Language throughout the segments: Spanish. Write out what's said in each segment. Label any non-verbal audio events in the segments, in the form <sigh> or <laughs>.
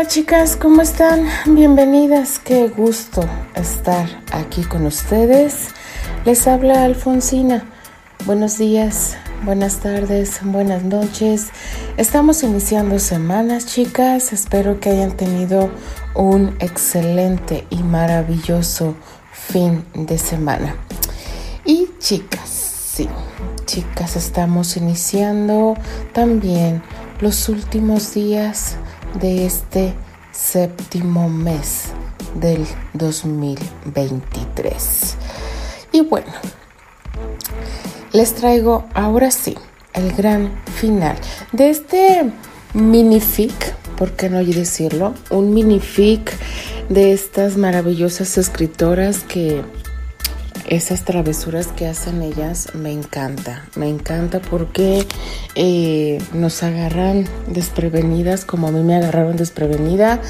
Hola chicas, ¿cómo están? Bienvenidas, qué gusto estar aquí con ustedes. Les habla Alfonsina. Buenos días, buenas tardes, buenas noches. Estamos iniciando semanas, chicas. Espero que hayan tenido un excelente y maravilloso fin de semana. Y chicas, sí, chicas, estamos iniciando también los últimos días de este séptimo mes del 2023. Y bueno, les traigo ahora sí el gran final de este minific, ¿por qué no decirlo? Un minific de estas maravillosas escritoras que esas travesuras que hacen ellas me encanta, me encanta porque eh, nos agarran desprevenidas como a mí me agarraron desprevenida.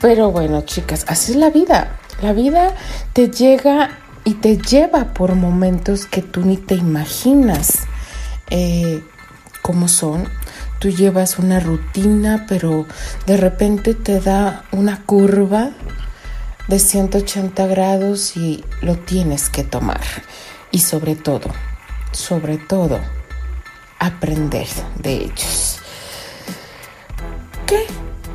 Pero bueno, chicas, así es la vida. La vida te llega y te lleva por momentos que tú ni te imaginas eh, cómo son. Tú llevas una rutina, pero de repente te da una curva de 180 grados y lo tienes que tomar. Y sobre todo, sobre todo, aprender de ellos. ¿Qué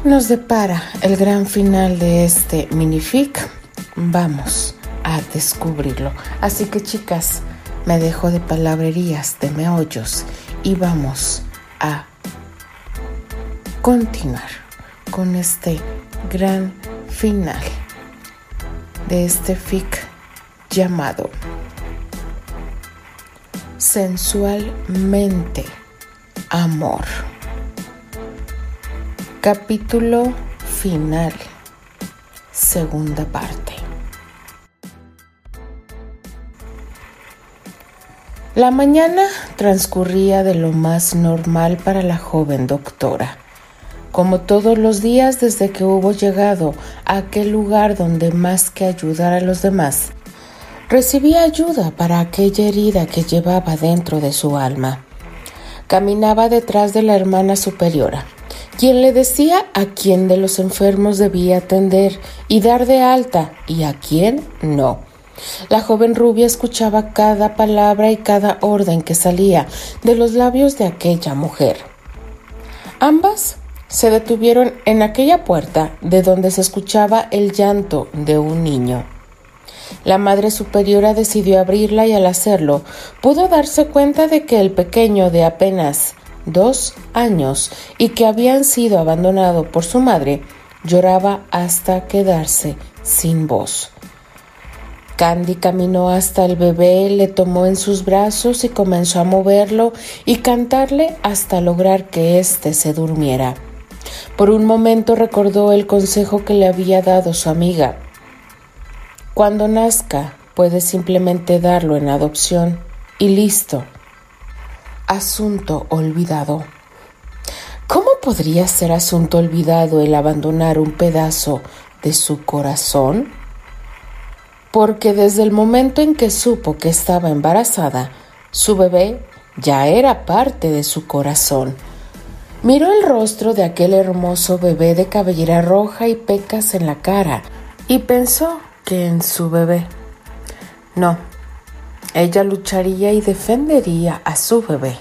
nos depara el gran final de este minific? Vamos a descubrirlo. Así que chicas, me dejo de palabrerías, de meollos y vamos a continuar con este gran final de este fic llamado Sensualmente Amor. Capítulo final. Segunda parte. La mañana transcurría de lo más normal para la joven doctora como todos los días desde que hubo llegado a aquel lugar donde más que ayudar a los demás, recibía ayuda para aquella herida que llevaba dentro de su alma. Caminaba detrás de la hermana superiora, quien le decía a quién de los enfermos debía atender y dar de alta y a quién no. La joven rubia escuchaba cada palabra y cada orden que salía de los labios de aquella mujer. Ambas se detuvieron en aquella puerta de donde se escuchaba el llanto de un niño. La Madre Superiora decidió abrirla y al hacerlo pudo darse cuenta de que el pequeño de apenas dos años y que habían sido abandonado por su madre lloraba hasta quedarse sin voz. Candy caminó hasta el bebé, le tomó en sus brazos y comenzó a moverlo y cantarle hasta lograr que éste se durmiera. Por un momento recordó el consejo que le había dado su amiga. Cuando nazca, puedes simplemente darlo en adopción y listo. Asunto olvidado. ¿Cómo podría ser asunto olvidado el abandonar un pedazo de su corazón? Porque desde el momento en que supo que estaba embarazada, su bebé ya era parte de su corazón Miró el rostro de aquel hermoso bebé de cabellera roja y pecas en la cara y pensó que en su bebé. No, ella lucharía y defendería a su bebé.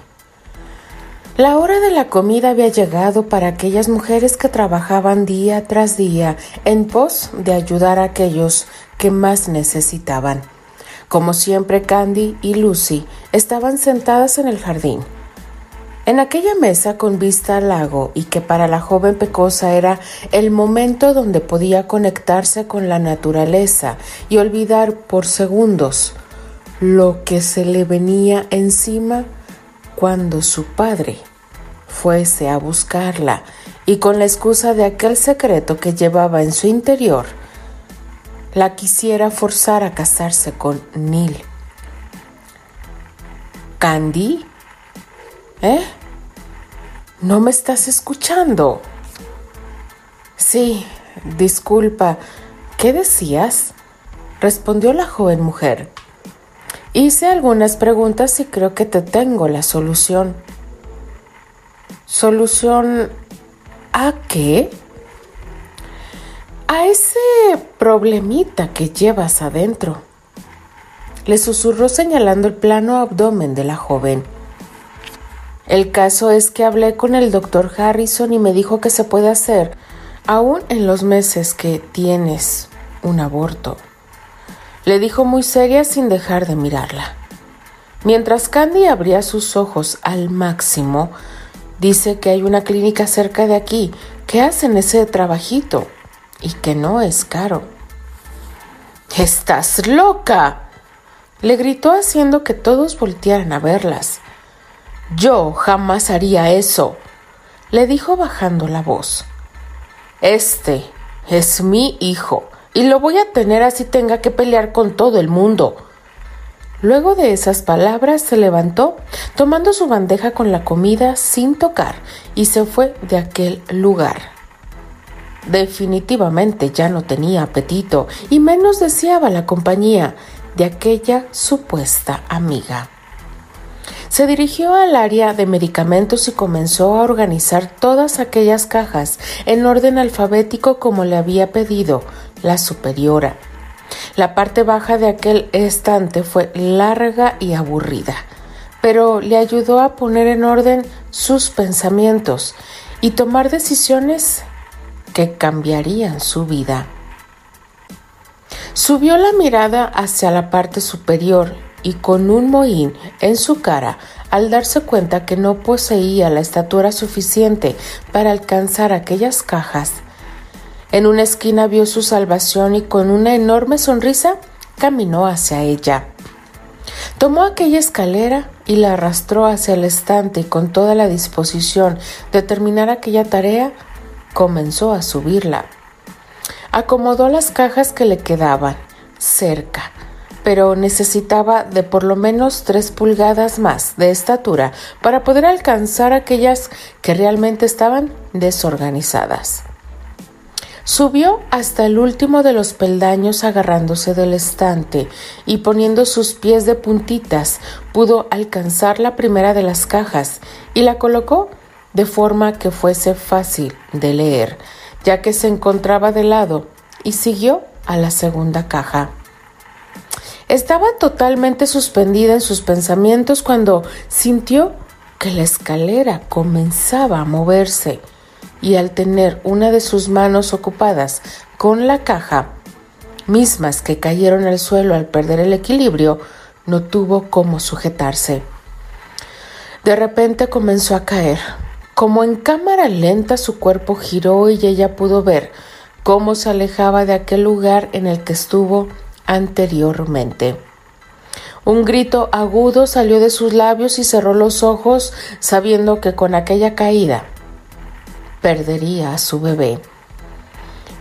La hora de la comida había llegado para aquellas mujeres que trabajaban día tras día en pos de ayudar a aquellos que más necesitaban. Como siempre, Candy y Lucy estaban sentadas en el jardín en aquella mesa con vista al lago y que para la joven pecosa era el momento donde podía conectarse con la naturaleza y olvidar por segundos lo que se le venía encima cuando su padre fuese a buscarla y con la excusa de aquel secreto que llevaba en su interior, la quisiera forzar a casarse con Neil. Candy ¿Eh? ¿No me estás escuchando? Sí, disculpa. ¿Qué decías? respondió la joven mujer. Hice algunas preguntas y creo que te tengo la solución. ¿Solución a qué? a ese problemita que llevas adentro, le susurró señalando el plano abdomen de la joven. El caso es que hablé con el doctor Harrison y me dijo que se puede hacer aún en los meses que tienes un aborto. Le dijo muy seria sin dejar de mirarla. Mientras Candy abría sus ojos al máximo, dice que hay una clínica cerca de aquí que hacen ese trabajito y que no es caro. ¡Estás loca! le gritó haciendo que todos voltearan a verlas. Yo jamás haría eso, le dijo bajando la voz. Este es mi hijo y lo voy a tener así tenga que pelear con todo el mundo. Luego de esas palabras se levantó, tomando su bandeja con la comida sin tocar, y se fue de aquel lugar. Definitivamente ya no tenía apetito y menos deseaba la compañía de aquella supuesta amiga. Se dirigió al área de medicamentos y comenzó a organizar todas aquellas cajas en orden alfabético como le había pedido la superiora. La parte baja de aquel estante fue larga y aburrida, pero le ayudó a poner en orden sus pensamientos y tomar decisiones que cambiarían su vida. Subió la mirada hacia la parte superior y con un mohín en su cara al darse cuenta que no poseía la estatura suficiente para alcanzar aquellas cajas. En una esquina vio su salvación y con una enorme sonrisa caminó hacia ella. Tomó aquella escalera y la arrastró hacia el estante y con toda la disposición de terminar aquella tarea comenzó a subirla. Acomodó las cajas que le quedaban cerca pero necesitaba de por lo menos tres pulgadas más de estatura para poder alcanzar aquellas que realmente estaban desorganizadas. Subió hasta el último de los peldaños agarrándose del estante y poniendo sus pies de puntitas pudo alcanzar la primera de las cajas y la colocó de forma que fuese fácil de leer, ya que se encontraba de lado, y siguió a la segunda caja. Estaba totalmente suspendida en sus pensamientos cuando sintió que la escalera comenzaba a moverse y al tener una de sus manos ocupadas con la caja, mismas que cayeron al suelo al perder el equilibrio, no tuvo cómo sujetarse. De repente comenzó a caer. Como en cámara lenta su cuerpo giró y ella pudo ver cómo se alejaba de aquel lugar en el que estuvo anteriormente. Un grito agudo salió de sus labios y cerró los ojos sabiendo que con aquella caída perdería a su bebé.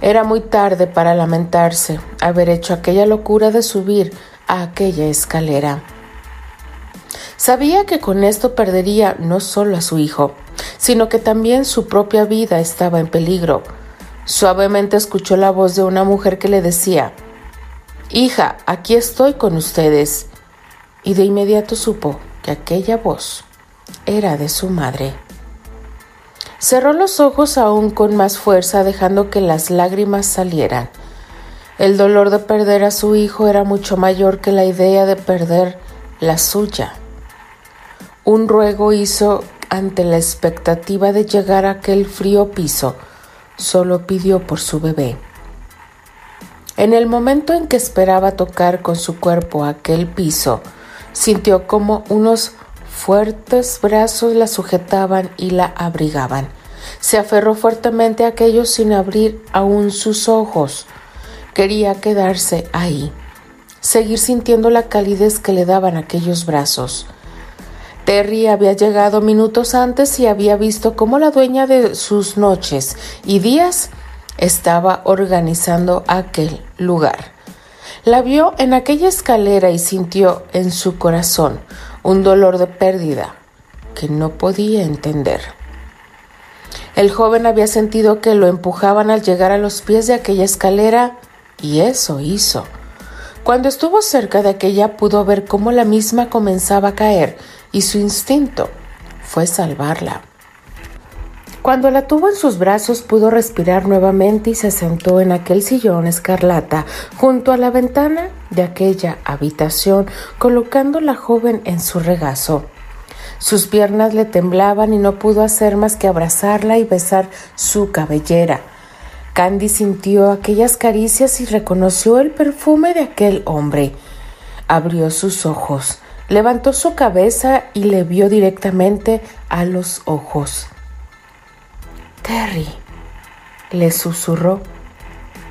Era muy tarde para lamentarse haber hecho aquella locura de subir a aquella escalera. Sabía que con esto perdería no solo a su hijo, sino que también su propia vida estaba en peligro. Suavemente escuchó la voz de una mujer que le decía, Hija, aquí estoy con ustedes. Y de inmediato supo que aquella voz era de su madre. Cerró los ojos aún con más fuerza, dejando que las lágrimas salieran. El dolor de perder a su hijo era mucho mayor que la idea de perder la suya. Un ruego hizo ante la expectativa de llegar a aquel frío piso. Solo pidió por su bebé. En el momento en que esperaba tocar con su cuerpo aquel piso, sintió como unos fuertes brazos la sujetaban y la abrigaban. Se aferró fuertemente a aquello sin abrir aún sus ojos. Quería quedarse ahí, seguir sintiendo la calidez que le daban aquellos brazos. Terry había llegado minutos antes y había visto cómo la dueña de sus noches y días estaba organizando aquel lugar. La vio en aquella escalera y sintió en su corazón un dolor de pérdida que no podía entender. El joven había sentido que lo empujaban al llegar a los pies de aquella escalera y eso hizo. Cuando estuvo cerca de aquella pudo ver cómo la misma comenzaba a caer y su instinto fue salvarla. Cuando la tuvo en sus brazos pudo respirar nuevamente y se sentó en aquel sillón escarlata junto a la ventana de aquella habitación, colocando la joven en su regazo. Sus piernas le temblaban y no pudo hacer más que abrazarla y besar su cabellera. Candy sintió aquellas caricias y reconoció el perfume de aquel hombre. Abrió sus ojos, levantó su cabeza y le vio directamente a los ojos. Terry, le susurró.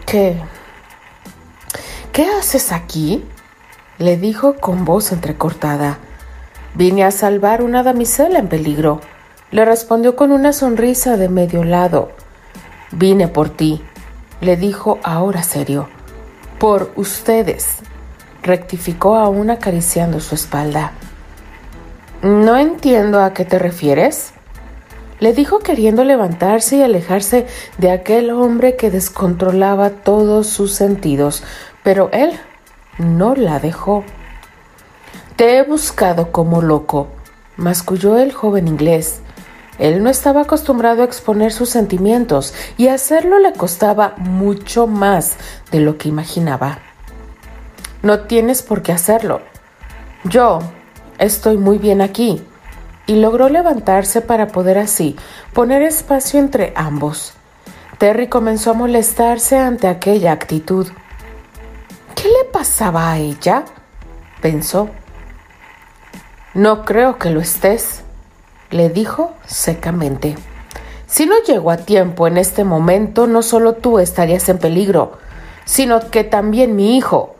¿Qué? ¿Qué haces aquí? le dijo con voz entrecortada. Vine a salvar una damisela en peligro, le respondió con una sonrisa de medio lado. Vine por ti, le dijo ahora serio. Por ustedes, rectificó aún acariciando su espalda. No entiendo a qué te refieres, le dijo queriendo levantarse y alejarse de aquel hombre que descontrolaba todos sus sentidos, pero él no la dejó. Te he buscado como loco, masculló el joven inglés. Él no estaba acostumbrado a exponer sus sentimientos y hacerlo le costaba mucho más de lo que imaginaba. No tienes por qué hacerlo. Yo estoy muy bien aquí. Y logró levantarse para poder así poner espacio entre ambos. Terry comenzó a molestarse ante aquella actitud. ¿Qué le pasaba a ella? pensó. No creo que lo estés le dijo secamente. Si no llego a tiempo en este momento, no solo tú estarías en peligro, sino que también mi hijo.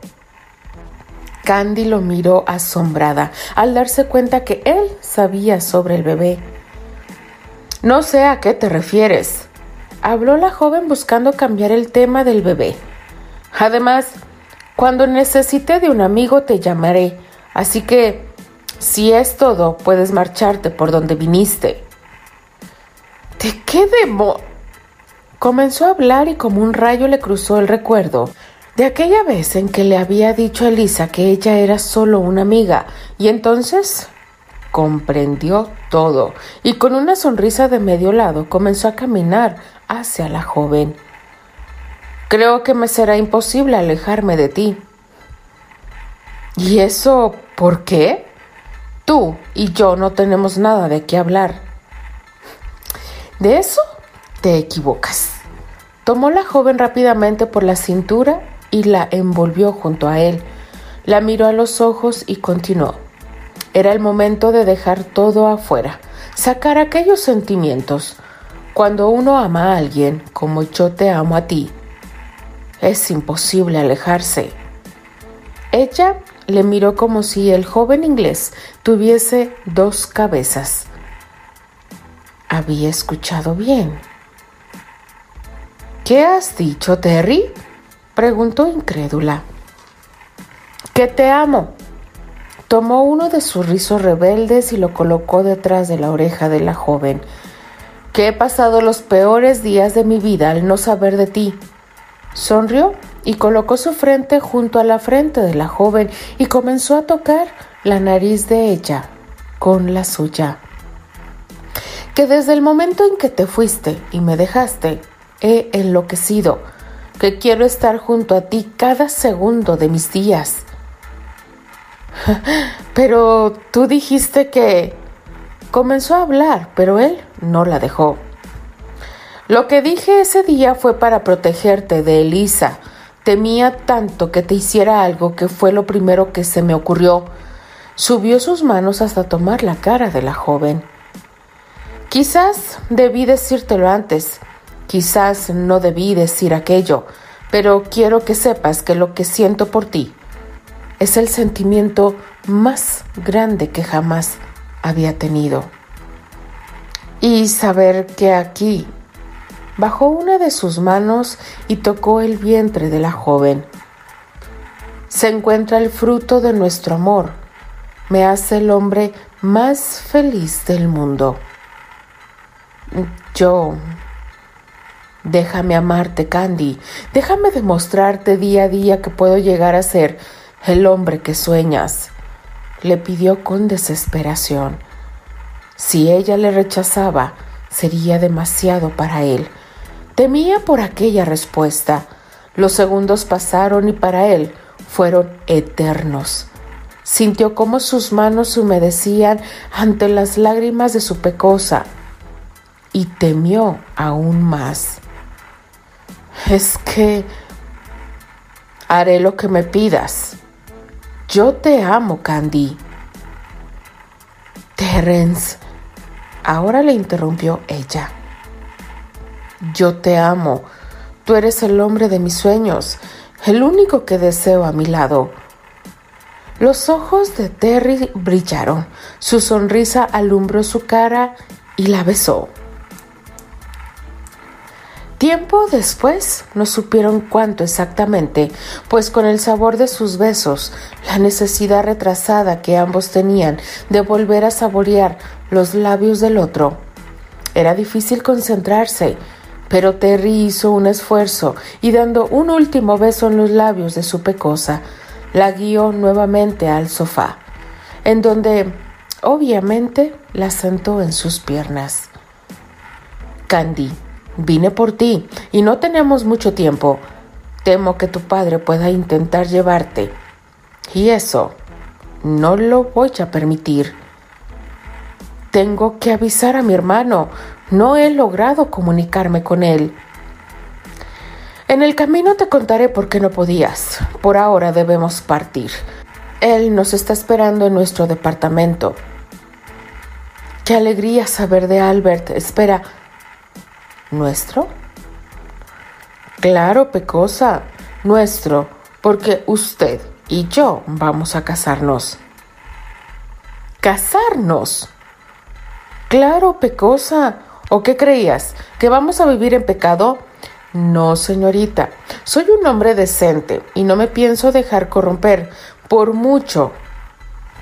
Candy lo miró asombrada al darse cuenta que él sabía sobre el bebé. No sé a qué te refieres, habló la joven buscando cambiar el tema del bebé. Además, cuando necesite de un amigo te llamaré, así que si es todo, puedes marcharte por donde viniste. ¿De qué demo? Comenzó a hablar y como un rayo le cruzó el recuerdo de aquella vez en que le había dicho a Elisa que ella era solo una amiga y entonces comprendió todo y con una sonrisa de medio lado comenzó a caminar hacia la joven. Creo que me será imposible alejarme de ti. ¿Y eso por qué? Tú y yo no tenemos nada de qué hablar. De eso te equivocas. Tomó la joven rápidamente por la cintura y la envolvió junto a él. La miró a los ojos y continuó. Era el momento de dejar todo afuera, sacar aquellos sentimientos. Cuando uno ama a alguien como yo te amo a ti, es imposible alejarse. Ella le miró como si el joven inglés tuviese dos cabezas. Había escuchado bien. ¿Qué has dicho, Terry? Preguntó incrédula. Que te amo. Tomó uno de sus rizos rebeldes y lo colocó detrás de la oreja de la joven. Que he pasado los peores días de mi vida al no saber de ti. Sonrió y colocó su frente junto a la frente de la joven y comenzó a tocar la nariz de ella con la suya. Que desde el momento en que te fuiste y me dejaste, he enloquecido, que quiero estar junto a ti cada segundo de mis días. <laughs> Pero tú dijiste que... Comenzó a hablar, pero él no la dejó. Lo que dije ese día fue para protegerte de Elisa, Temía tanto que te hiciera algo que fue lo primero que se me ocurrió. Subió sus manos hasta tomar la cara de la joven. Quizás debí decírtelo antes, quizás no debí decir aquello, pero quiero que sepas que lo que siento por ti es el sentimiento más grande que jamás había tenido. Y saber que aquí bajó una de sus manos y tocó el vientre de la joven. Se encuentra el fruto de nuestro amor. Me hace el hombre más feliz del mundo. Yo... Déjame amarte, Candy. Déjame demostrarte día a día que puedo llegar a ser el hombre que sueñas. Le pidió con desesperación. Si ella le rechazaba, sería demasiado para él. Temía por aquella respuesta. Los segundos pasaron y para él fueron eternos. Sintió cómo sus manos se humedecían ante las lágrimas de su pecosa y temió aún más. Es que haré lo que me pidas. Yo te amo, Candy. Terence, ahora le interrumpió ella. Yo te amo. Tú eres el hombre de mis sueños, el único que deseo a mi lado. Los ojos de Terry brillaron, su sonrisa alumbró su cara y la besó. Tiempo después no supieron cuánto exactamente, pues con el sabor de sus besos, la necesidad retrasada que ambos tenían de volver a saborear los labios del otro, era difícil concentrarse, pero Terry hizo un esfuerzo y dando un último beso en los labios de su pecosa, la guió nuevamente al sofá, en donde obviamente la sentó en sus piernas. Candy Vine por ti y no tenemos mucho tiempo. Temo que tu padre pueda intentar llevarte. Y eso no lo voy a permitir. Tengo que avisar a mi hermano. No he logrado comunicarme con él. En el camino te contaré por qué no podías. Por ahora debemos partir. Él nos está esperando en nuestro departamento. Qué alegría saber de Albert. Espera, ¿Nuestro? Claro, Pecosa, nuestro, porque usted y yo vamos a casarnos. ¿Casarnos? Claro, Pecosa. ¿O qué creías? ¿Que vamos a vivir en pecado? No, señorita. Soy un hombre decente y no me pienso dejar corromper por mucho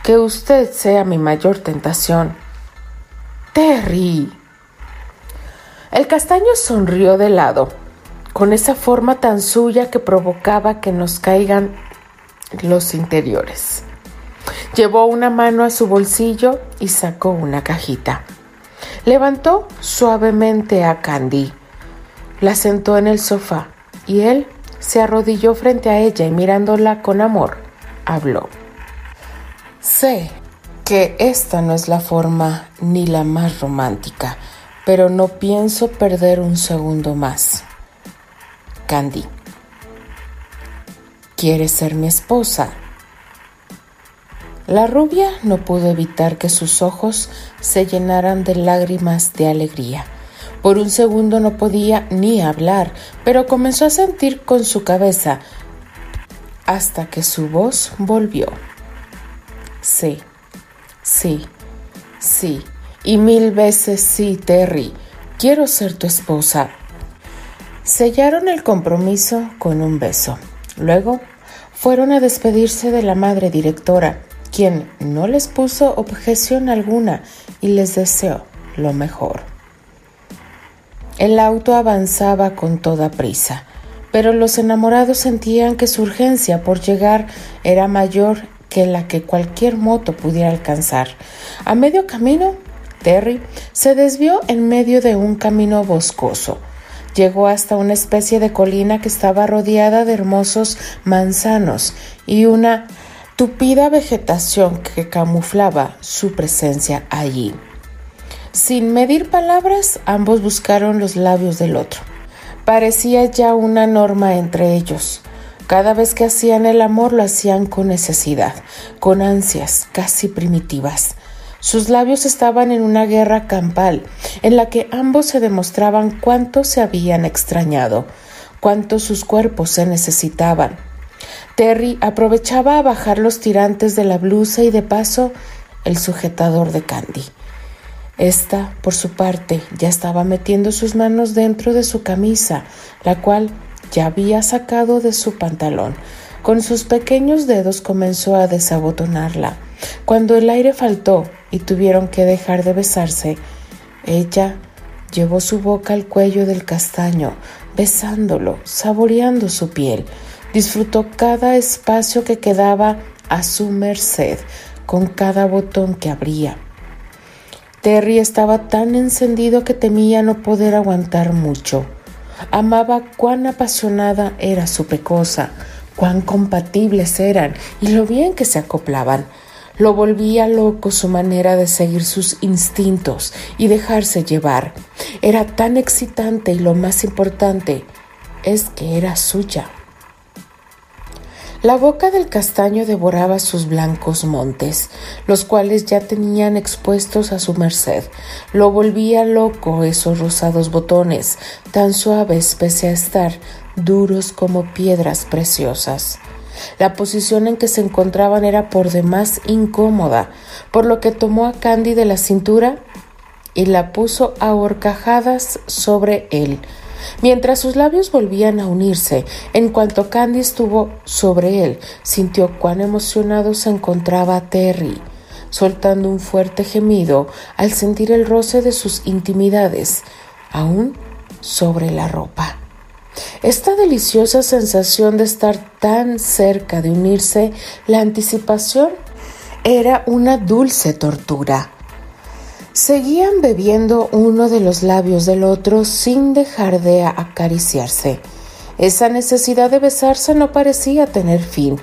que usted sea mi mayor tentación. Terry. El castaño sonrió de lado, con esa forma tan suya que provocaba que nos caigan los interiores. Llevó una mano a su bolsillo y sacó una cajita. Levantó suavemente a Candy, la sentó en el sofá y él se arrodilló frente a ella y mirándola con amor, habló. Sé que esta no es la forma ni la más romántica pero no pienso perder un segundo más. Candy. ¿Quieres ser mi esposa? La rubia no pudo evitar que sus ojos se llenaran de lágrimas de alegría. Por un segundo no podía ni hablar, pero comenzó a sentir con su cabeza hasta que su voz volvió. Sí, sí, sí, y mil veces sí, Terry, quiero ser tu esposa. Sellaron el compromiso con un beso. Luego fueron a despedirse de la madre directora, quien no les puso objeción alguna y les deseó lo mejor. El auto avanzaba con toda prisa, pero los enamorados sentían que su urgencia por llegar era mayor que la que cualquier moto pudiera alcanzar. A medio camino Terry se desvió en medio de un camino boscoso. Llegó hasta una especie de colina que estaba rodeada de hermosos manzanos y una tupida vegetación que camuflaba su presencia allí. Sin medir palabras, ambos buscaron los labios del otro. Parecía ya una norma entre ellos. Cada vez que hacían el amor lo hacían con necesidad, con ansias casi primitivas. Sus labios estaban en una guerra campal, en la que ambos se demostraban cuánto se habían extrañado, cuánto sus cuerpos se necesitaban. Terry aprovechaba a bajar los tirantes de la blusa y de paso el sujetador de Candy. Esta, por su parte, ya estaba metiendo sus manos dentro de su camisa, la cual ya había sacado de su pantalón. Con sus pequeños dedos comenzó a desabotonarla. Cuando el aire faltó y tuvieron que dejar de besarse, ella llevó su boca al cuello del castaño, besándolo, saboreando su piel. Disfrutó cada espacio que quedaba a su merced, con cada botón que abría. Terry estaba tan encendido que temía no poder aguantar mucho. Amaba cuán apasionada era su pecosa, cuán compatibles eran y lo bien que se acoplaban. Lo volvía loco su manera de seguir sus instintos y dejarse llevar. Era tan excitante y lo más importante es que era suya. La boca del castaño devoraba sus blancos montes, los cuales ya tenían expuestos a su merced. Lo volvía loco esos rosados botones, tan suaves pese a estar duros como piedras preciosas. La posición en que se encontraban era por demás incómoda, por lo que tomó a Candy de la cintura y la puso a horcajadas sobre él, Mientras sus labios volvían a unirse, en cuanto Candy estuvo sobre él, sintió cuán emocionado se encontraba Terry, soltando un fuerte gemido al sentir el roce de sus intimidades, aún sobre la ropa. Esta deliciosa sensación de estar tan cerca de unirse, la anticipación era una dulce tortura. Seguían bebiendo uno de los labios del otro sin dejar de acariciarse. Esa necesidad de besarse no parecía tener fin.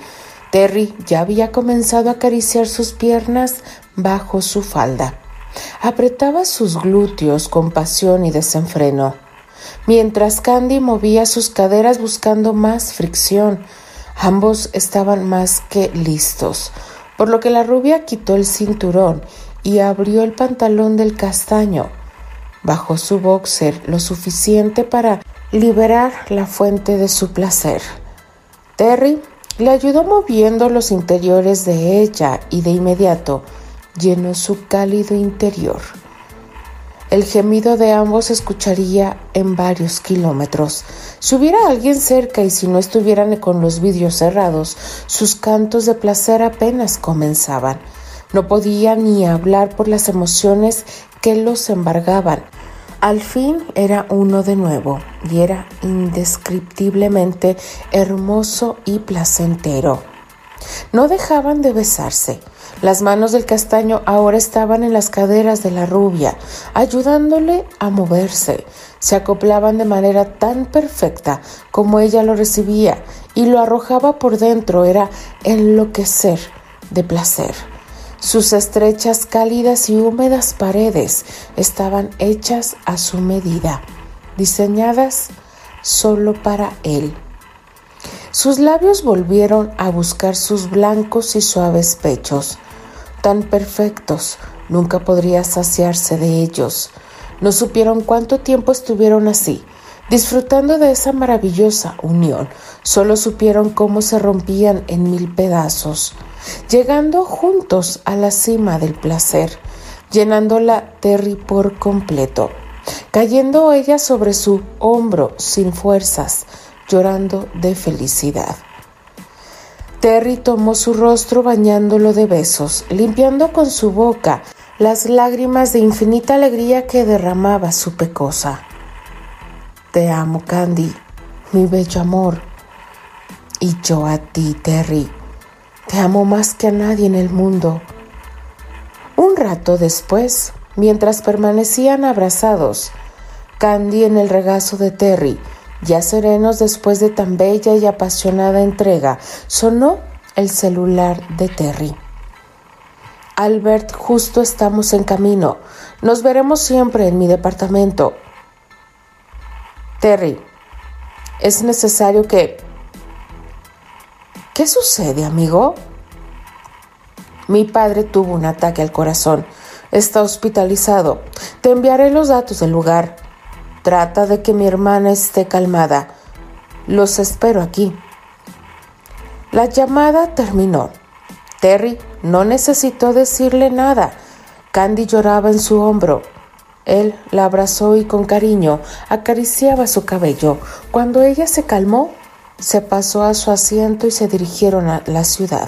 Terry ya había comenzado a acariciar sus piernas bajo su falda. Apretaba sus glúteos con pasión y desenfreno, mientras Candy movía sus caderas buscando más fricción. Ambos estaban más que listos, por lo que la rubia quitó el cinturón y abrió el pantalón del castaño. Bajó su boxer lo suficiente para liberar la fuente de su placer. Terry le ayudó moviendo los interiores de ella y de inmediato llenó su cálido interior. El gemido de ambos se escucharía en varios kilómetros. Si hubiera alguien cerca y si no estuvieran con los vidrios cerrados, sus cantos de placer apenas comenzaban. No podía ni hablar por las emociones que los embargaban. Al fin era uno de nuevo y era indescriptiblemente hermoso y placentero. No dejaban de besarse. Las manos del castaño ahora estaban en las caderas de la rubia, ayudándole a moverse. Se acoplaban de manera tan perfecta como ella lo recibía y lo arrojaba por dentro. Era enloquecer de placer. Sus estrechas, cálidas y húmedas paredes estaban hechas a su medida, diseñadas solo para él. Sus labios volvieron a buscar sus blancos y suaves pechos, tan perfectos, nunca podría saciarse de ellos. No supieron cuánto tiempo estuvieron así, disfrutando de esa maravillosa unión. Solo supieron cómo se rompían en mil pedazos llegando juntos a la cima del placer, llenándola Terry por completo, cayendo ella sobre su hombro sin fuerzas, llorando de felicidad. Terry tomó su rostro bañándolo de besos, limpiando con su boca las lágrimas de infinita alegría que derramaba su pecosa. Te amo, Candy, mi bello amor. Y yo a ti, Terry, te amo más que a nadie en el mundo. Un rato después, mientras permanecían abrazados, Candy en el regazo de Terry, ya serenos después de tan bella y apasionada entrega, sonó el celular de Terry. Albert, justo estamos en camino. Nos veremos siempre en mi departamento. Terry, es necesario que ¿Qué sucede, amigo? Mi padre tuvo un ataque al corazón. Está hospitalizado. Te enviaré los datos del lugar. Trata de que mi hermana esté calmada. Los espero aquí. La llamada terminó. Terry no necesitó decirle nada. Candy lloraba en su hombro. Él la abrazó y con cariño acariciaba su cabello. Cuando ella se calmó, se pasó a su asiento y se dirigieron a la ciudad.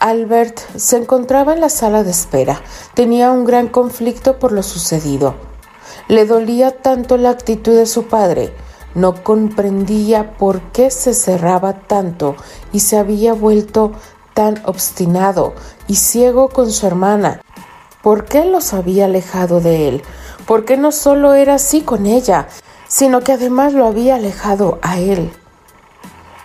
Albert se encontraba en la sala de espera. Tenía un gran conflicto por lo sucedido. Le dolía tanto la actitud de su padre. No comprendía por qué se cerraba tanto y se había vuelto tan obstinado y ciego con su hermana. ¿Por qué los había alejado de él? ¿Por qué no solo era así con ella, sino que además lo había alejado a él?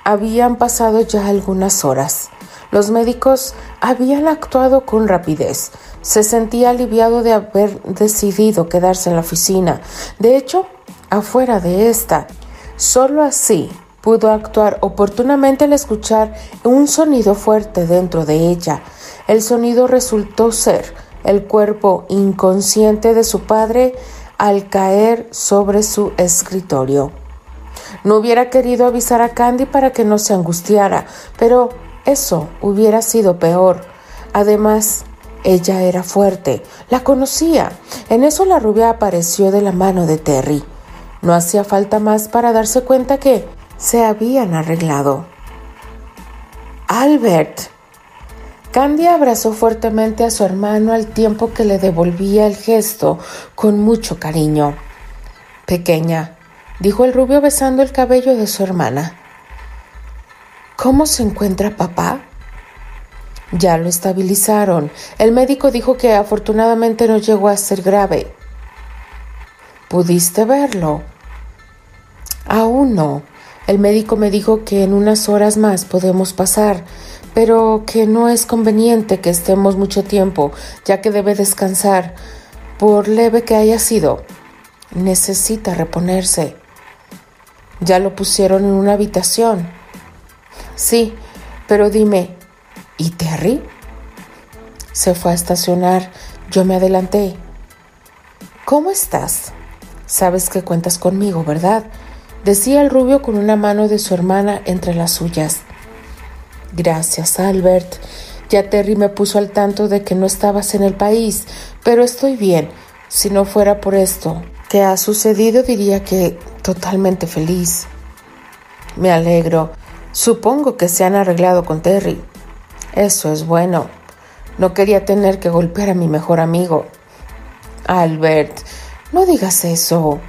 Habían pasado ya algunas horas. Los médicos habían actuado con rapidez. Se sentía aliviado de haber decidido quedarse en la oficina. De hecho, afuera de esta. Solo así pudo actuar oportunamente al escuchar un sonido fuerte dentro de ella. El sonido resultó ser el cuerpo inconsciente de su padre al caer sobre su escritorio. No hubiera querido avisar a Candy para que no se angustiara, pero eso hubiera sido peor. Además, ella era fuerte, la conocía. En eso la rubia apareció de la mano de Terry. No hacía falta más para darse cuenta que se habían arreglado. Albert. Candy abrazó fuertemente a su hermano al tiempo que le devolvía el gesto con mucho cariño. Pequeña, dijo el rubio besando el cabello de su hermana. ¿Cómo se encuentra papá? Ya lo estabilizaron. El médico dijo que afortunadamente no llegó a ser grave. ¿Pudiste verlo? Aún no. El médico me dijo que en unas horas más podemos pasar, pero que no es conveniente que estemos mucho tiempo, ya que debe descansar. Por leve que haya sido, necesita reponerse. Ya lo pusieron en una habitación. Sí, pero dime, ¿y Terry? Se fue a estacionar. Yo me adelanté. ¿Cómo estás? Sabes que cuentas conmigo, ¿verdad? Decía el rubio con una mano de su hermana entre las suyas. Gracias, Albert. Ya Terry me puso al tanto de que no estabas en el país, pero estoy bien. Si no fuera por esto que ha sucedido, diría que totalmente feliz. Me alegro. Supongo que se han arreglado con Terry. Eso es bueno. No quería tener que golpear a mi mejor amigo. Albert, no digas eso.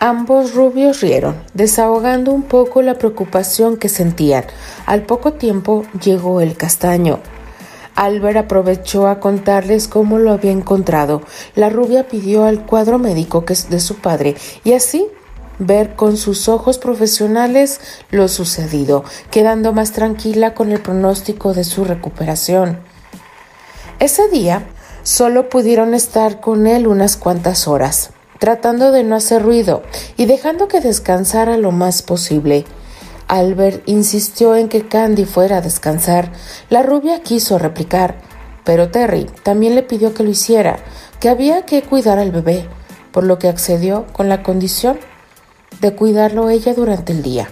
Ambos rubios rieron, desahogando un poco la preocupación que sentían. Al poco tiempo llegó el castaño. Albert aprovechó a contarles cómo lo había encontrado. La rubia pidió al cuadro médico que es de su padre y así ver con sus ojos profesionales lo sucedido, quedando más tranquila con el pronóstico de su recuperación. Ese día Solo pudieron estar con él unas cuantas horas, tratando de no hacer ruido y dejando que descansara lo más posible. Albert insistió en que Candy fuera a descansar. La rubia quiso replicar, pero Terry también le pidió que lo hiciera, que había que cuidar al bebé, por lo que accedió con la condición de cuidarlo ella durante el día.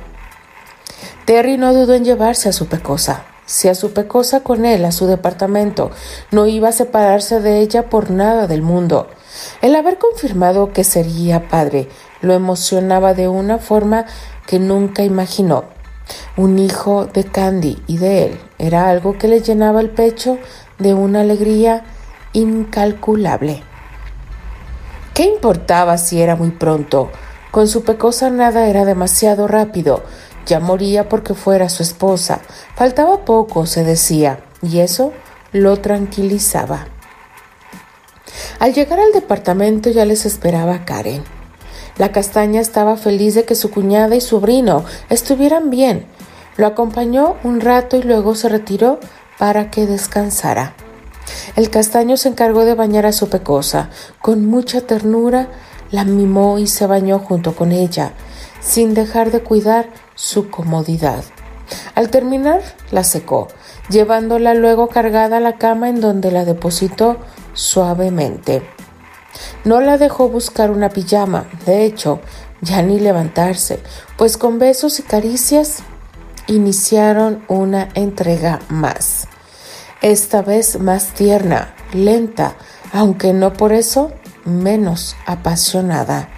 Terry no dudó en llevarse a su pecosa si a su pecosa con él a su departamento, no iba a separarse de ella por nada del mundo. El haber confirmado que sería padre lo emocionaba de una forma que nunca imaginó. Un hijo de Candy y de él era algo que le llenaba el pecho de una alegría incalculable. ¿Qué importaba si era muy pronto? Con su pecosa nada era demasiado rápido, ya moría porque fuera su esposa. Faltaba poco, se decía, y eso lo tranquilizaba. Al llegar al departamento ya les esperaba Karen. La castaña estaba feliz de que su cuñada y sobrino estuvieran bien. Lo acompañó un rato y luego se retiró para que descansara. El castaño se encargó de bañar a su pecosa. Con mucha ternura la mimó y se bañó junto con ella, sin dejar de cuidar su comodidad. Al terminar, la secó, llevándola luego cargada a la cama en donde la depositó suavemente. No la dejó buscar una pijama, de hecho, ya ni levantarse, pues con besos y caricias iniciaron una entrega más. Esta vez más tierna, lenta, aunque no por eso menos apasionada.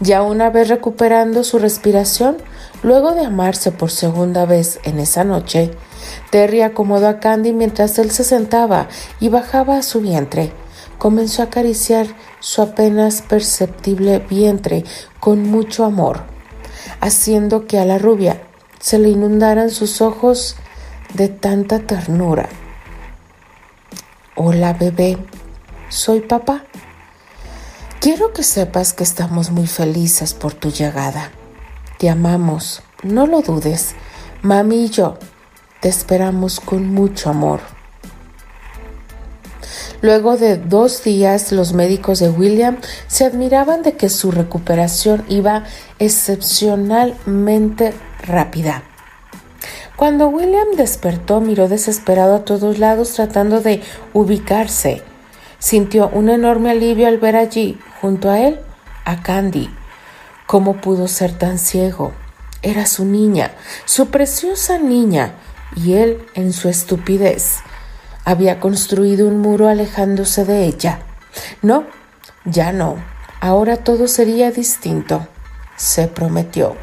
Ya una vez recuperando su respiración, Luego de amarse por segunda vez en esa noche, Terry acomodó a Candy mientras él se sentaba y bajaba a su vientre. Comenzó a acariciar su apenas perceptible vientre con mucho amor, haciendo que a la rubia se le inundaran sus ojos de tanta ternura. Hola bebé, soy papá. Quiero que sepas que estamos muy felices por tu llegada. Te amamos, no lo dudes. Mami y yo te esperamos con mucho amor. Luego de dos días, los médicos de William se admiraban de que su recuperación iba excepcionalmente rápida. Cuando William despertó, miró desesperado a todos lados tratando de ubicarse. Sintió un enorme alivio al ver allí, junto a él, a Candy. ¿Cómo pudo ser tan ciego? Era su niña, su preciosa niña, y él, en su estupidez, había construido un muro alejándose de ella. No, ya no. Ahora todo sería distinto, se prometió.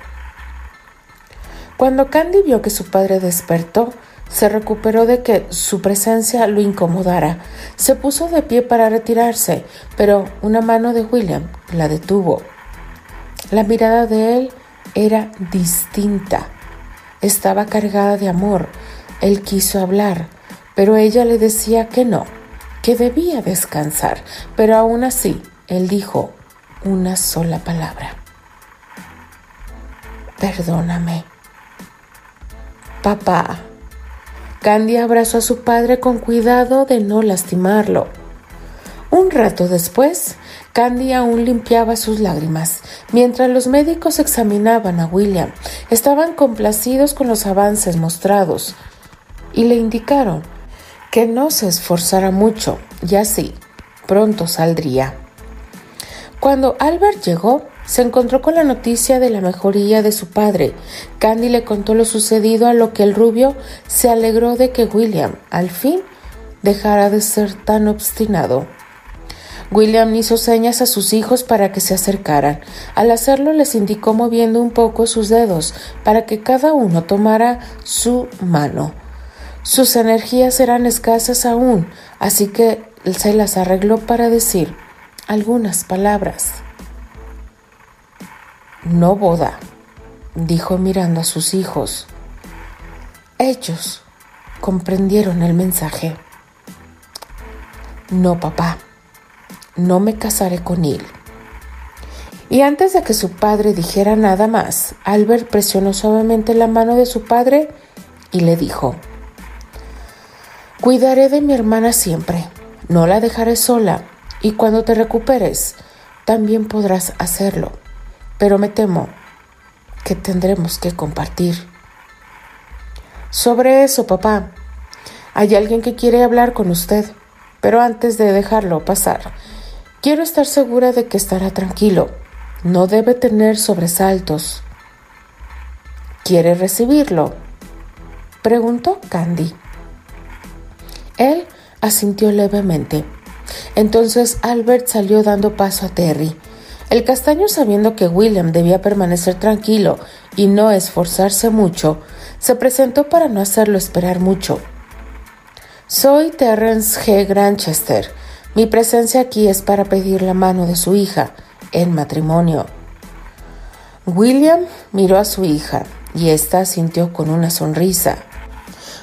Cuando Candy vio que su padre despertó, se recuperó de que su presencia lo incomodara. Se puso de pie para retirarse, pero una mano de William la detuvo. La mirada de él era distinta. Estaba cargada de amor. Él quiso hablar, pero ella le decía que no, que debía descansar, pero aún así él dijo una sola palabra. Perdóname. Papá. Candy abrazó a su padre con cuidado de no lastimarlo. Un rato después, Candy aún limpiaba sus lágrimas. Mientras los médicos examinaban a William, estaban complacidos con los avances mostrados y le indicaron que no se esforzara mucho y así pronto saldría. Cuando Albert llegó, se encontró con la noticia de la mejoría de su padre. Candy le contó lo sucedido a lo que el rubio se alegró de que William, al fin, dejara de ser tan obstinado. William hizo señas a sus hijos para que se acercaran. Al hacerlo les indicó moviendo un poco sus dedos para que cada uno tomara su mano. Sus energías eran escasas aún, así que se las arregló para decir algunas palabras. No boda, dijo mirando a sus hijos. Ellos comprendieron el mensaje. No, papá, no me casaré con él. Y antes de que su padre dijera nada más, Albert presionó suavemente la mano de su padre y le dijo, Cuidaré de mi hermana siempre, no la dejaré sola, y cuando te recuperes, también podrás hacerlo. Pero me temo que tendremos que compartir. Sobre eso, papá, hay alguien que quiere hablar con usted, pero antes de dejarlo pasar, quiero estar segura de que estará tranquilo. No debe tener sobresaltos. ¿Quiere recibirlo? Preguntó Candy. Él asintió levemente. Entonces Albert salió dando paso a Terry. El castaño, sabiendo que William debía permanecer tranquilo y no esforzarse mucho, se presentó para no hacerlo esperar mucho. Soy Terrence G. Granchester. Mi presencia aquí es para pedir la mano de su hija en matrimonio. William miró a su hija y ésta sintió con una sonrisa.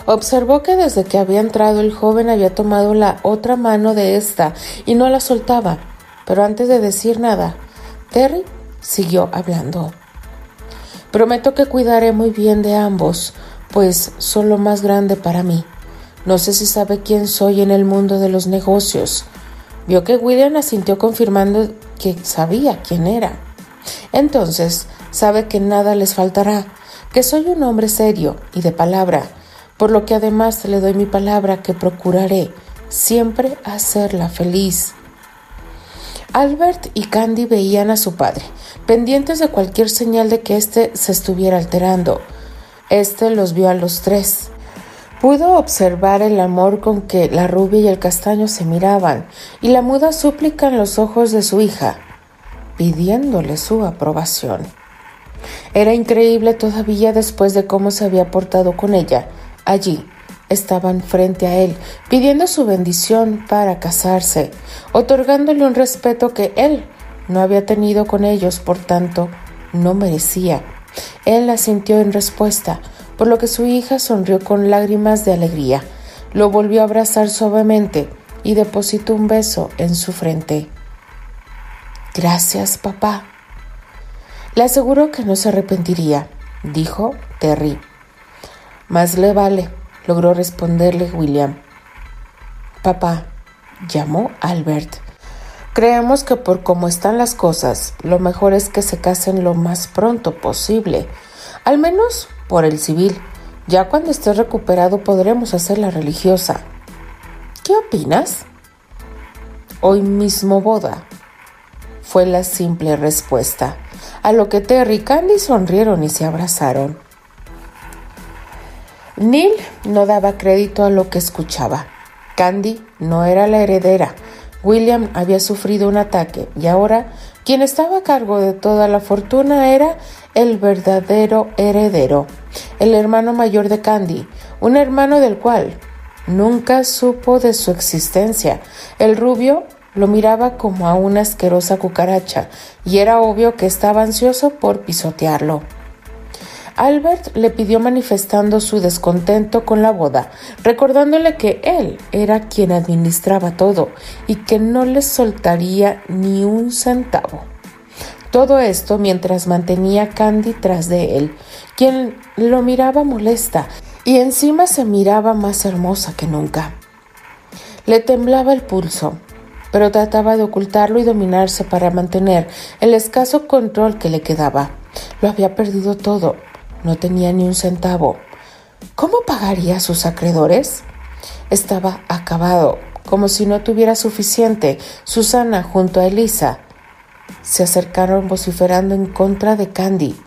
Observó que desde que había entrado el joven había tomado la otra mano de ésta y no la soltaba. Pero antes de decir nada, Terry siguió hablando. Prometo que cuidaré muy bien de ambos, pues son lo más grande para mí. No sé si sabe quién soy en el mundo de los negocios. Vio que William asintió confirmando que sabía quién era. Entonces, sabe que nada les faltará, que soy un hombre serio y de palabra, por lo que además le doy mi palabra que procuraré siempre hacerla feliz. Albert y Candy veían a su padre, pendientes de cualquier señal de que éste se estuviera alterando. Este los vio a los tres. Pudo observar el amor con que la rubia y el castaño se miraban y la muda súplica en los ojos de su hija, pidiéndole su aprobación. Era increíble todavía después de cómo se había portado con ella, Allí estaban frente a él, pidiendo su bendición para casarse, otorgándole un respeto que él no había tenido con ellos, por tanto, no merecía. Él la sintió en respuesta, por lo que su hija sonrió con lágrimas de alegría, lo volvió a abrazar suavemente y depositó un beso en su frente. Gracias, papá. Le aseguró que no se arrepentiría, dijo Terry. Más le vale, logró responderle William. Papá, llamó Albert. Creemos que por cómo están las cosas, lo mejor es que se casen lo más pronto posible, al menos por el civil. Ya cuando esté recuperado podremos hacer la religiosa. ¿Qué opinas? Hoy mismo boda, fue la simple respuesta, a lo que Terry y Candy sonrieron y se abrazaron. Neil no daba crédito a lo que escuchaba. Candy no era la heredera, William había sufrido un ataque y ahora quien estaba a cargo de toda la fortuna era el verdadero heredero, el hermano mayor de Candy, un hermano del cual nunca supo de su existencia. El rubio lo miraba como a una asquerosa cucaracha y era obvio que estaba ansioso por pisotearlo. Albert le pidió manifestando su descontento con la boda, recordándole que él era quien administraba todo y que no le soltaría ni un centavo. Todo esto mientras mantenía Candy tras de él, quien lo miraba molesta y encima se miraba más hermosa que nunca. Le temblaba el pulso, pero trataba de ocultarlo y dominarse para mantener el escaso control que le quedaba. Lo había perdido todo no tenía ni un centavo. ¿Cómo pagaría a sus acreedores? Estaba acabado, como si no tuviera suficiente. Susana junto a Elisa se acercaron vociferando en contra de Candy.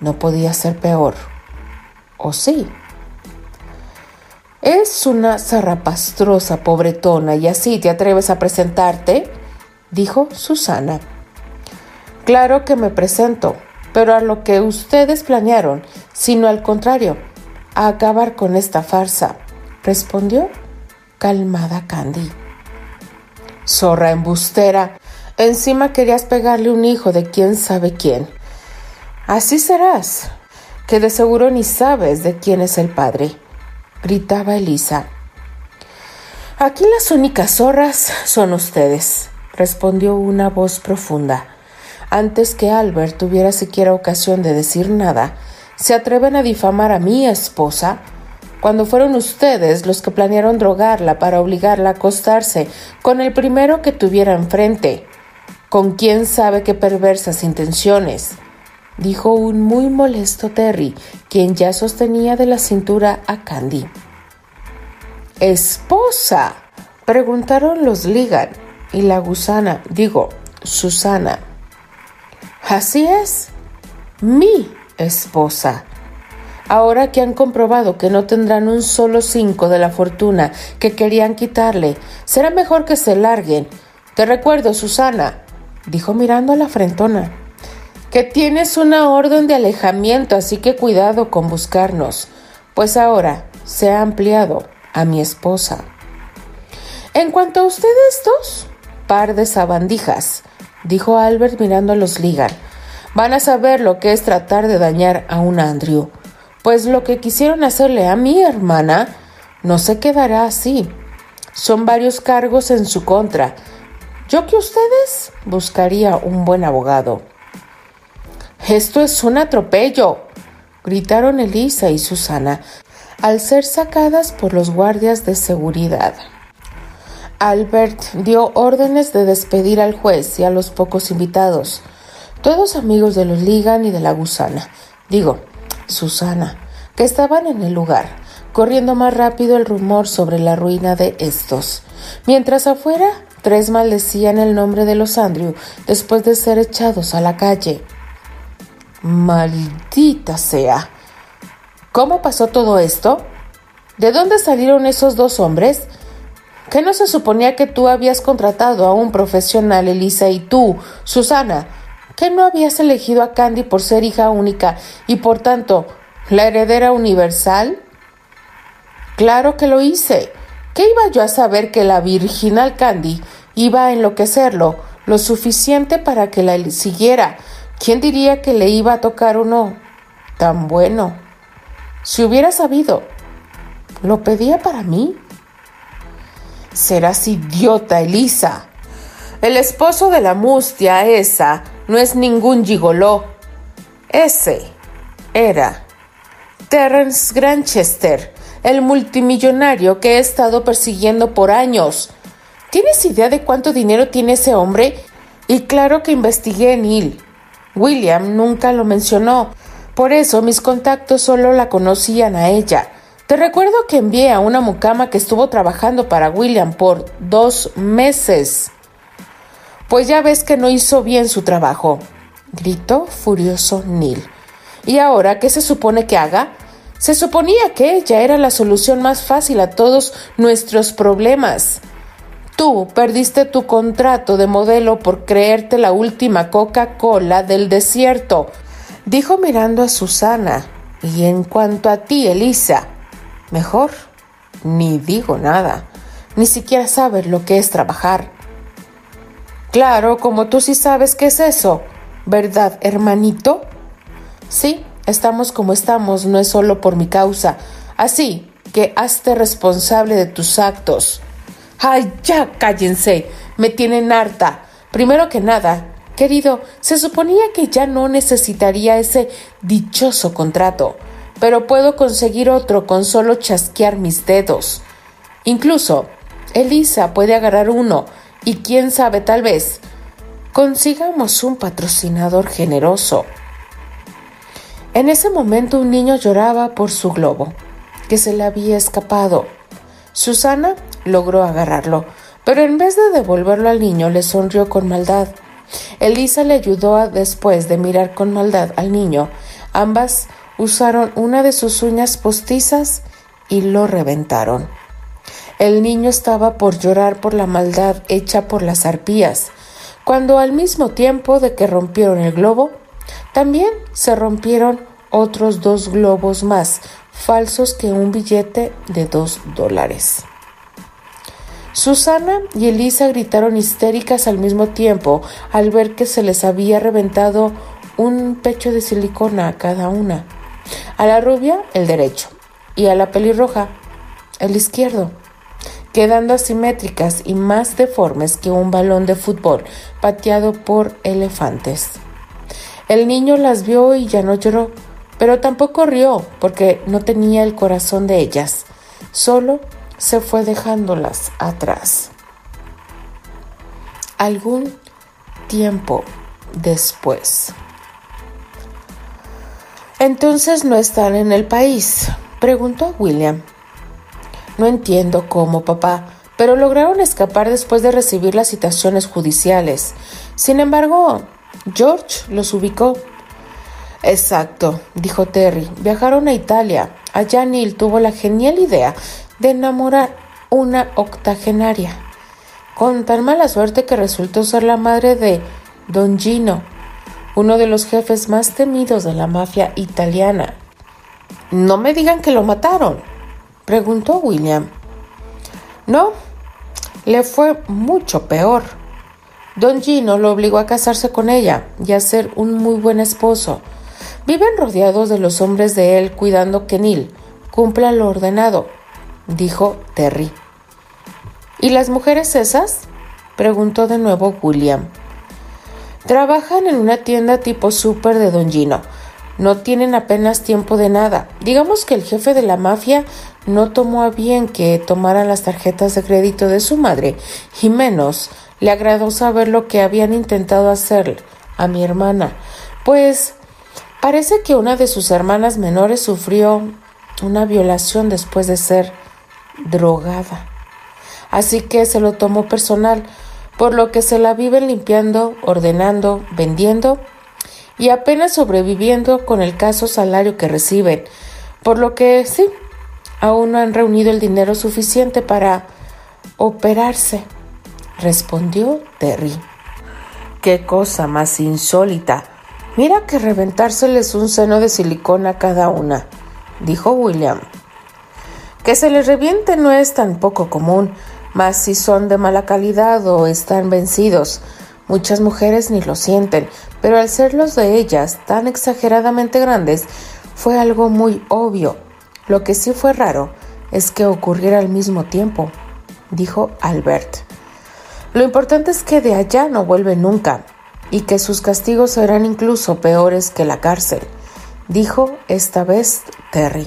No podía ser peor. ¿O sí? Es una zarrapastrosa pobretona y así te atreves a presentarte, dijo Susana. Claro que me presento, pero a lo que ustedes planearon, sino al contrario, a acabar con esta farsa, respondió calmada Candy. Zorra embustera, encima querías pegarle un hijo de quién sabe quién. Así serás, que de seguro ni sabes de quién es el padre, gritaba Elisa. Aquí las únicas zorras son ustedes, respondió una voz profunda. Antes que Albert tuviera siquiera ocasión de decir nada, se atreven a difamar a mi esposa cuando fueron ustedes los que planearon drogarla para obligarla a acostarse con el primero que tuviera enfrente, con quién sabe qué perversas intenciones, dijo un muy molesto Terry, quien ya sostenía de la cintura a Candy. ¿Esposa? preguntaron los Ligan y la gusana, digo, Susana. Así es, mi esposa. Ahora que han comprobado que no tendrán un solo cinco de la fortuna que querían quitarle, será mejor que se larguen. Te recuerdo, Susana, dijo mirando a la frentona, que tienes una orden de alejamiento, así que cuidado con buscarnos, pues ahora se ha ampliado a mi esposa. En cuanto a ustedes dos, par de sabandijas, dijo Albert mirando a los Ligar. Van a saber lo que es tratar de dañar a un Andrew, pues lo que quisieron hacerle a mi hermana no se quedará así. Son varios cargos en su contra. Yo que ustedes buscaría un buen abogado. Esto es un atropello, gritaron Elisa y Susana al ser sacadas por los guardias de seguridad. Albert dio órdenes de despedir al juez y a los pocos invitados, todos amigos de los Ligan y de la gusana, digo, Susana, que estaban en el lugar, corriendo más rápido el rumor sobre la ruina de estos. Mientras afuera, tres maldecían el nombre de los Andrew después de ser echados a la calle. Maldita sea. ¿Cómo pasó todo esto? ¿De dónde salieron esos dos hombres? ¿Que no se suponía que tú habías contratado a un profesional, Elisa, y tú, Susana, que no habías elegido a Candy por ser hija única y por tanto la heredera universal? Claro que lo hice. ¿Qué iba yo a saber que la virginal Candy iba a enloquecerlo lo suficiente para que la siguiera? ¿Quién diría que le iba a tocar uno tan bueno? Si hubiera sabido, ¿lo pedía para mí? Serás idiota, Elisa. El esposo de la mustia esa no es ningún gigoló. Ese era Terence Granchester, el multimillonario que he estado persiguiendo por años. ¿Tienes idea de cuánto dinero tiene ese hombre? Y claro que investigué en Neil. William nunca lo mencionó, por eso mis contactos solo la conocían a ella. Te recuerdo que envié a una mucama que estuvo trabajando para William por dos meses. Pues ya ves que no hizo bien su trabajo, gritó furioso Neil. ¿Y ahora qué se supone que haga? Se suponía que ella era la solución más fácil a todos nuestros problemas. Tú perdiste tu contrato de modelo por creerte la última Coca-Cola del desierto, dijo mirando a Susana. Y en cuanto a ti, Elisa, mejor ni digo nada. Ni siquiera sabes lo que es trabajar. Claro, como tú sí sabes qué es eso, ¿verdad, hermanito? Sí, estamos como estamos, no es solo por mi causa. Así que hazte responsable de tus actos. ¡Ay, ya cállense! Me tienen harta. Primero que nada, querido, se suponía que ya no necesitaría ese dichoso contrato, pero puedo conseguir otro con solo chasquear mis dedos. Incluso, Elisa puede agarrar uno, y quién sabe, tal vez, consigamos un patrocinador generoso. En ese momento un niño lloraba por su globo, que se le había escapado. Susana logró agarrarlo, pero en vez de devolverlo al niño le sonrió con maldad. Elisa le ayudó a, después de mirar con maldad al niño. Ambas usaron una de sus uñas postizas y lo reventaron. El niño estaba por llorar por la maldad hecha por las arpías, cuando al mismo tiempo de que rompieron el globo, también se rompieron otros dos globos más, falsos que un billete de dos dólares. Susana y Elisa gritaron histéricas al mismo tiempo al ver que se les había reventado un pecho de silicona a cada una. A la rubia el derecho y a la pelirroja el izquierdo, quedando asimétricas y más deformes que un balón de fútbol pateado por elefantes. El niño las vio y ya no lloró, pero tampoco rió porque no tenía el corazón de ellas, solo se fue dejándolas atrás. Algún tiempo después. Entonces no están en el país, preguntó William. No entiendo cómo, papá, pero lograron escapar después de recibir las citaciones judiciales. Sin embargo, George los ubicó. Exacto, dijo Terry. Viajaron a Italia. Allá Neil tuvo la genial idea de enamorar una octogenaria, con tan mala suerte que resultó ser la madre de Don Gino, uno de los jefes más temidos de la mafia italiana. No me digan que lo mataron, preguntó William. No, le fue mucho peor. Don Gino lo obligó a casarse con ella y a ser un muy buen esposo. Viven rodeados de los hombres de él cuidando que Neil cumpla lo ordenado dijo Terry. ¿Y las mujeres esas? preguntó de nuevo William. Trabajan en una tienda tipo súper de Don Gino. No tienen apenas tiempo de nada. Digamos que el jefe de la mafia no tomó a bien que tomaran las tarjetas de crédito de su madre, y menos le agradó saber lo que habían intentado hacer a mi hermana, pues parece que una de sus hermanas menores sufrió una violación después de ser drogada. Así que se lo tomó personal, por lo que se la viven limpiando, ordenando, vendiendo y apenas sobreviviendo con el caso salario que reciben, por lo que sí, aún no han reunido el dinero suficiente para operarse, respondió Terry. Qué cosa más insólita. Mira que reventárseles un seno de silicona a cada una, dijo William. Que se les reviente no es tan poco común, mas si son de mala calidad o están vencidos. Muchas mujeres ni lo sienten, pero al ser los de ellas tan exageradamente grandes, fue algo muy obvio. Lo que sí fue raro es que ocurriera al mismo tiempo. dijo Albert. Lo importante es que de allá no vuelve nunca y que sus castigos serán incluso peores que la cárcel, dijo esta vez Terry.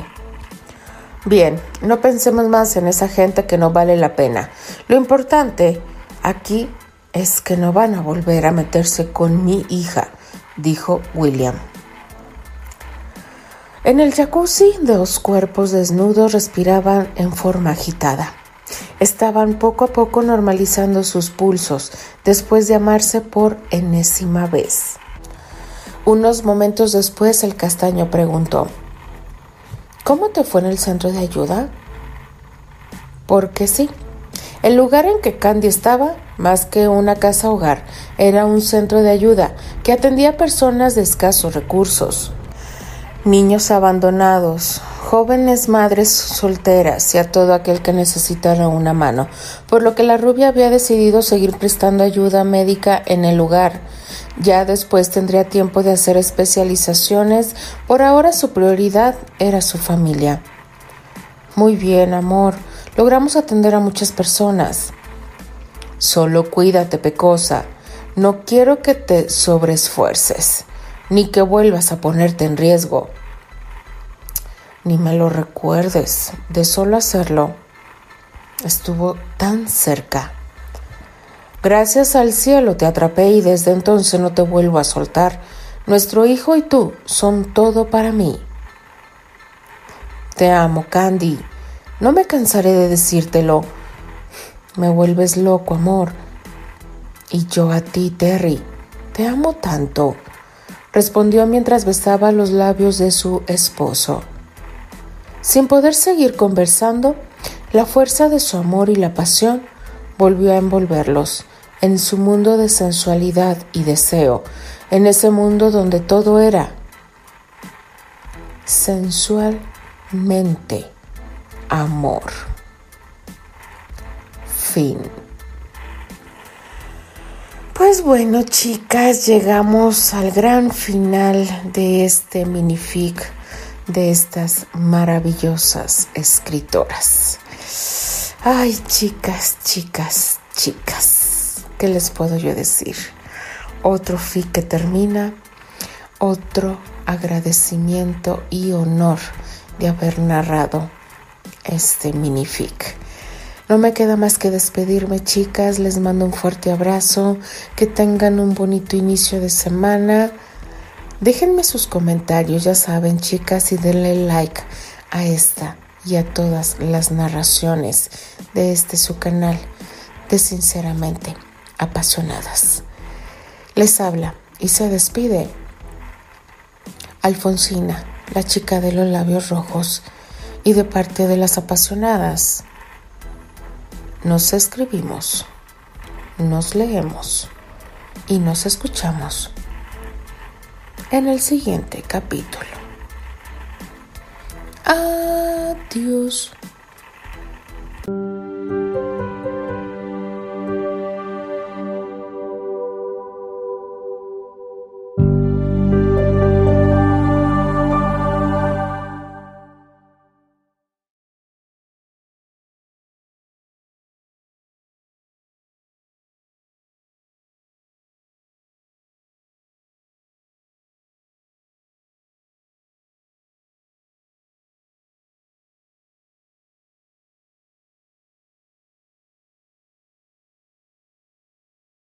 Bien, no pensemos más en esa gente que no vale la pena. Lo importante aquí es que no van a volver a meterse con mi hija, dijo William. En el jacuzzi, dos cuerpos desnudos respiraban en forma agitada. Estaban poco a poco normalizando sus pulsos después de amarse por enésima vez. Unos momentos después el castaño preguntó, ¿Cómo te fue en el centro de ayuda? Porque sí, el lugar en que Candy estaba, más que una casa hogar, era un centro de ayuda que atendía a personas de escasos recursos, niños abandonados, jóvenes madres solteras y a todo aquel que necesitara una mano, por lo que la rubia había decidido seguir prestando ayuda médica en el lugar. Ya después tendría tiempo de hacer especializaciones, por ahora su prioridad era su familia. Muy bien, amor, logramos atender a muchas personas. Solo cuídate, Pecosa. No quiero que te sobreesfuerces, ni que vuelvas a ponerte en riesgo. Ni me lo recuerdes, de solo hacerlo. Estuvo tan cerca. Gracias al cielo te atrapé y desde entonces no te vuelvo a soltar. Nuestro hijo y tú son todo para mí. Te amo, Candy. No me cansaré de decírtelo. Me vuelves loco, amor. Y yo a ti, Terry. Te amo tanto, respondió mientras besaba los labios de su esposo. Sin poder seguir conversando, la fuerza de su amor y la pasión volvió a envolverlos en su mundo de sensualidad y deseo, en ese mundo donde todo era sensualmente amor. Fin. Pues bueno, chicas, llegamos al gran final de este minific de estas maravillosas escritoras. Ay, chicas, chicas, chicas, ¿qué les puedo yo decir? Otro fic que termina, otro agradecimiento y honor de haber narrado este minific. No me queda más que despedirme, chicas. Les mando un fuerte abrazo. Que tengan un bonito inicio de semana. Déjenme sus comentarios, ya saben, chicas, y denle like a esta y a todas las narraciones de este su canal de Sinceramente Apasionadas. Les habla y se despide Alfonsina, la chica de los labios rojos, y de parte de las apasionadas. Nos escribimos, nos leemos y nos escuchamos en el siguiente capítulo. Adiós.